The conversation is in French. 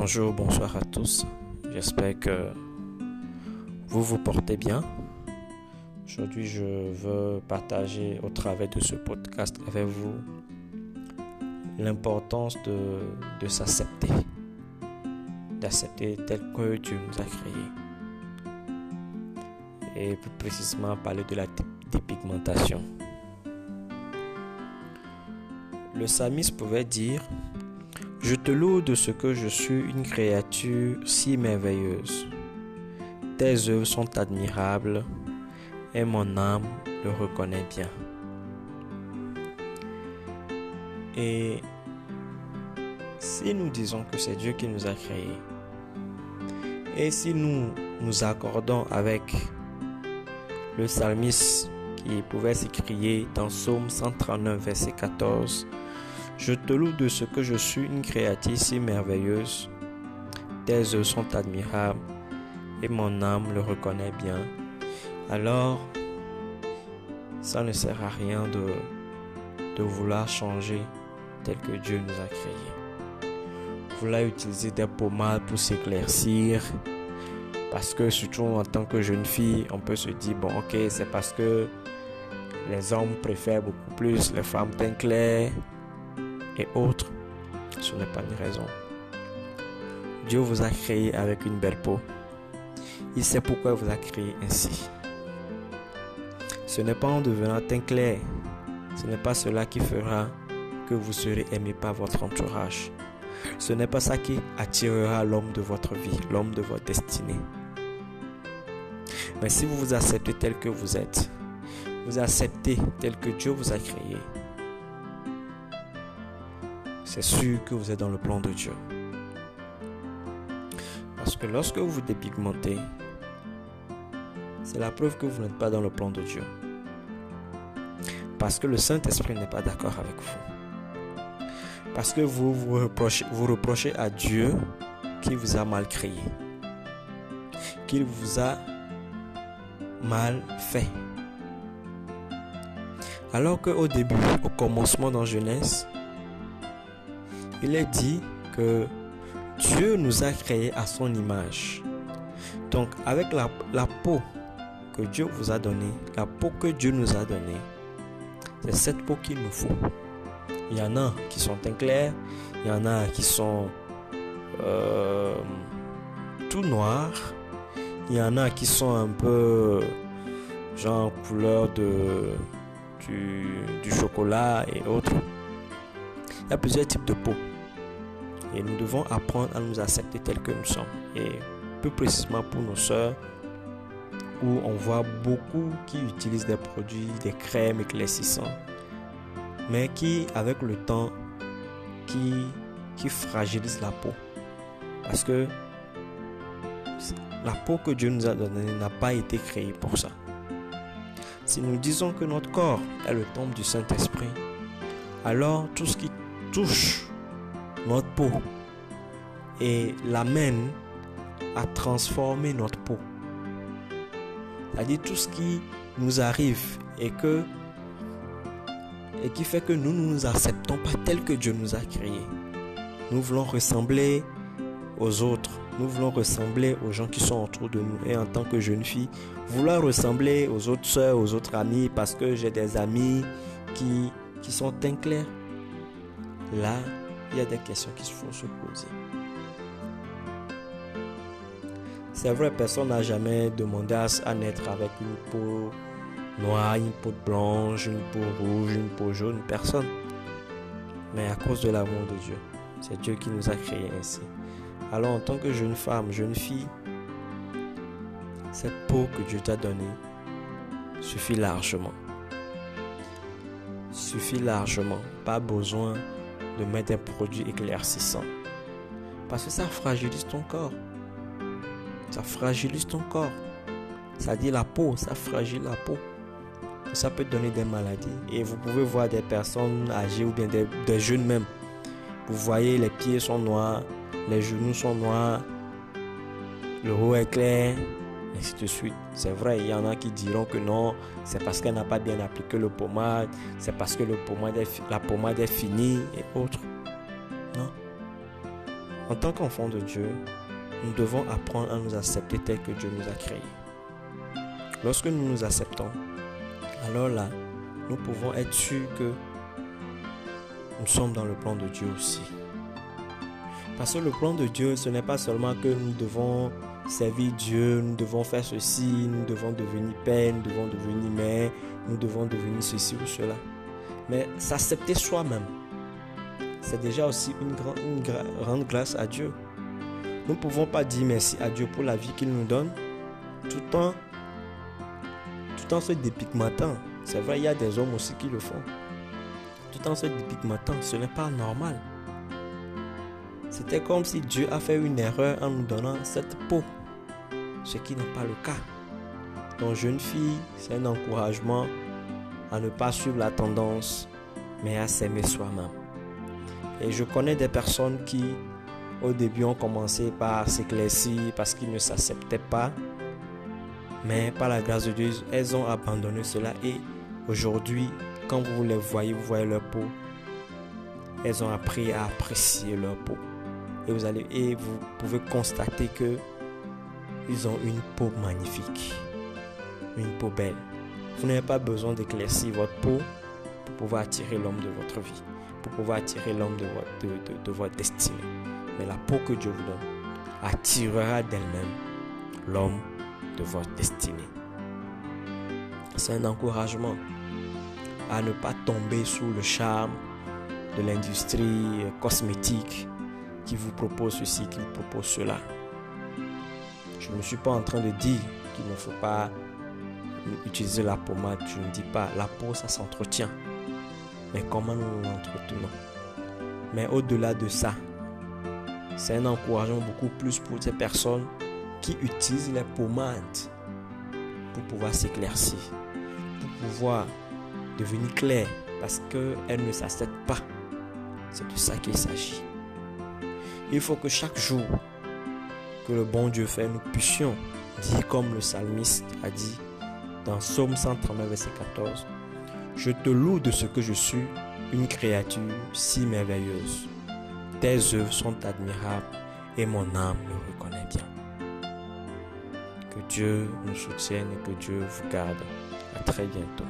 Bonjour, bonsoir à tous. J'espère que vous vous portez bien. Aujourd'hui, je veux partager au travers de ce podcast avec vous l'importance de, s'accepter, d'accepter tel que Dieu nous a créé. Et plus précisément parler de la dépigmentation. Le psalmiste pouvait dire Je te loue de ce que je suis une créature si merveilleuse. Tes œuvres sont admirables et mon âme le reconnaît bien. Et si nous disons que c'est Dieu qui nous a créés, et si nous nous accordons avec le psalmiste qui pouvait s'écrier dans Psaume 139, verset 14, je te loue de ce que je suis une créature si merveilleuse. Tes œuvres sont admirables et mon âme le reconnaît bien. Alors, ça ne sert à rien de, de vouloir changer tel que Dieu nous a créés. Vouloir utiliser des pommades pour s'éclaircir. Parce que surtout en tant que jeune fille, on peut se dire, bon ok, c'est parce que les hommes préfèrent beaucoup plus les femmes teint clair et autres, ce n'est pas une raison. Dieu vous a créé avec une belle peau. Il sait pourquoi il vous a créé ainsi. Ce n'est pas en devenant teint clair. Ce n'est pas cela qui fera que vous serez aimé par votre entourage. Ce n'est pas ça qui attirera l'homme de votre vie, l'homme de votre destinée. Mais si vous vous acceptez tel que vous êtes, vous acceptez tel que Dieu vous a créé, c'est sûr que vous êtes dans le plan de Dieu. Parce que lorsque vous vous dépigmentez, c'est la preuve que vous n'êtes pas dans le plan de Dieu. Parce que le Saint-Esprit n'est pas d'accord avec vous. Parce que vous vous reprochez, à Dieu qui vous a mal créé. Qu'il vous a mal fait. Alors qu'au début, au commencement dans Genèse, il est dit que Dieu nous a créés à son image. Donc avec la, peau que Dieu vous a donnée, la peau que Dieu nous a donnée, c'est cette peau qu'il nous faut. Il y en a qui sont clairs, il y en a qui sont euh, tout noirs, il y en a qui sont un peu genre couleur de, du chocolat et autres. Il y a plusieurs types de peau. Et nous devons apprendre à nous accepter tels que nous sommes. Et plus précisément pour nos soeurs, où on voit beaucoup qui utilisent des produits, des crèmes éclaircissants, mais qui, avec le temps, qui, qui fragilisent la peau. Parce que la peau que Dieu nous a donnée n'a pas été créée pour ça. Si nous disons que notre corps est le temple du Saint-Esprit, alors tout ce qui touche notre peau et l'amène à transformer notre peau. C'est-à-dire tout ce qui nous arrive et que et qui fait que nous ne nous acceptons pas tel que Dieu nous a créés. Nous voulons ressembler aux autres. Nous voulons ressembler aux gens qui sont autour de nous. Et en tant que jeune fille, vouloir ressembler aux autres soeurs, aux autres amis, parce que j'ai des amis qui, qui sont teint clair. Là, il y a des questions qu'il faut se poser. C'est vrai, personne n'a jamais demandé à, naître avec une peau noire, une peau blanche, une peau rouge, une peau jaune. Personne. Mais à cause de l'amour de Dieu, c'est Dieu qui nous a créés ainsi. Alors en tant que jeune femme, jeune fille, cette peau que Dieu t'a donnée suffit largement. Suffit largement. Pas besoin de mettre un produit éclaircissant. Parce que ça fragilise ton corps. Ça fragilise ton corps. Ça dit la peau, ça fragilise la peau. Ça peut donner des maladies. Et vous pouvez voir des personnes âgées ou bien des, des jeunes même. Vous voyez, les pieds sont noirs, les genoux sont noirs, le haut est clair, C'est vrai, il y en a qui diront que non, c'est parce qu'elle n'a pas bien appliqué le pommade, c'est parce que le pommade la pommade est finie et autres. Non. En tant qu'enfant de Dieu, nous devons apprendre à nous accepter tel que Dieu nous a créés. Lorsque nous nous acceptons, alors là, nous pouvons être sûrs que nous sommes dans le plan de Dieu aussi. Parce que le plan de Dieu, ce n'est pas seulement que nous devons servir Dieu, nous devons faire ceci, nous devons devenir père, nous devons devenir mère, nous devons devenir ceci ou cela. Mais s'accepter soi-même, c'est déjà aussi une, grande grâce à Dieu. Nous ne pouvons pas dire merci à Dieu pour la vie qu'il nous donne tout en, tout en se dépigmentant. C'est vrai, il y a des hommes aussi qui le font. Tout en se dépigmentant, ce n'est pas normal. C'était comme si Dieu a fait une erreur en nous donnant cette peau, ce qui n'est pas le cas. Donc jeune fille, c'est un encouragement à ne pas suivre la tendance, mais à s'aimer soi-même. Et je connais des personnes qui, au début, ont commencé par s'éclaircir parce qu'ils ne s'acceptaient pas. Mais par la grâce de Dieu, elles ont abandonné cela et Aujourd'hui, quand vous les voyez, vous voyez leur peau. Elles ont appris à apprécier leur peau. Et vous, allez, et vous pouvez constater que ils ont une peau magnifique. Une peau belle. Vous n'avez pas besoin d'éclaircir votre peau pour pouvoir attirer l'homme de votre vie. Pour pouvoir attirer l'homme de de votre destinée. Mais la peau que Dieu vous donne attirera d'elle-même l'homme de votre destinée. C'est un encouragement à ne pas tomber sous le charme de l'industrie cosmétique qui vous propose ceci, qui vous propose cela. Je ne suis pas en train de dire qu'il ne faut pas utiliser la pommade. Je ne dis pas, la peau, ça s'entretient. Mais comment nous l'entretenons Mais au-delà de ça, c'est un encouragement beaucoup plus pour ces personnes qui utilisent les pommades pour pouvoir s'éclaircir, pour pouvoir devenir claire parce qu'elle ne s'accepte pas. C'est de ça qu'il s'agit. Il faut que chaque jour que le bon Dieu fait, nous puissions dire comme le psalmiste a dit dans Psaume 139, verset 14, Je te loue de ce que je suis, une créature si merveilleuse. Tes œuvres sont admirables et mon âme le reconnaît bien. Que Dieu nous soutienne et que Dieu vous garde. À très bientôt.